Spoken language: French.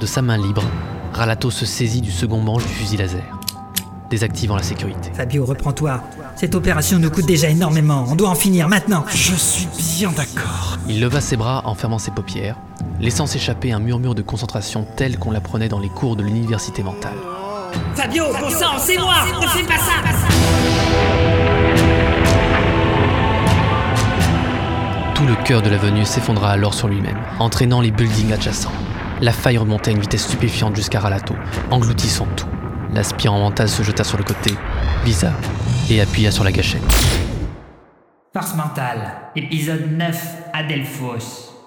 De sa main libre, Ralato se saisit du second manche du fusil laser, désactivant la sécurité. Fabio, reprends-toi. Cette opération nous coûte déjà énormément. On doit en finir maintenant. Je suis bien d'accord. Il leva ses bras en fermant ses paupières, laissant s'échapper un murmure de concentration tel qu'on l'apprenait dans les cours de l'université mentale. Fabio, bon sang, c'est moi Ne fais pas ça Tout le cœur de l'avenue s'effondra alors sur lui-même, entraînant les buildings adjacents. La faille remontait à une vitesse stupéfiante jusqu'à Ralato, engloutissant tout. L'aspirant mental se jeta sur le côté, visa et appuya sur la gâchette. Force mentale, épisode 9, Adelphos.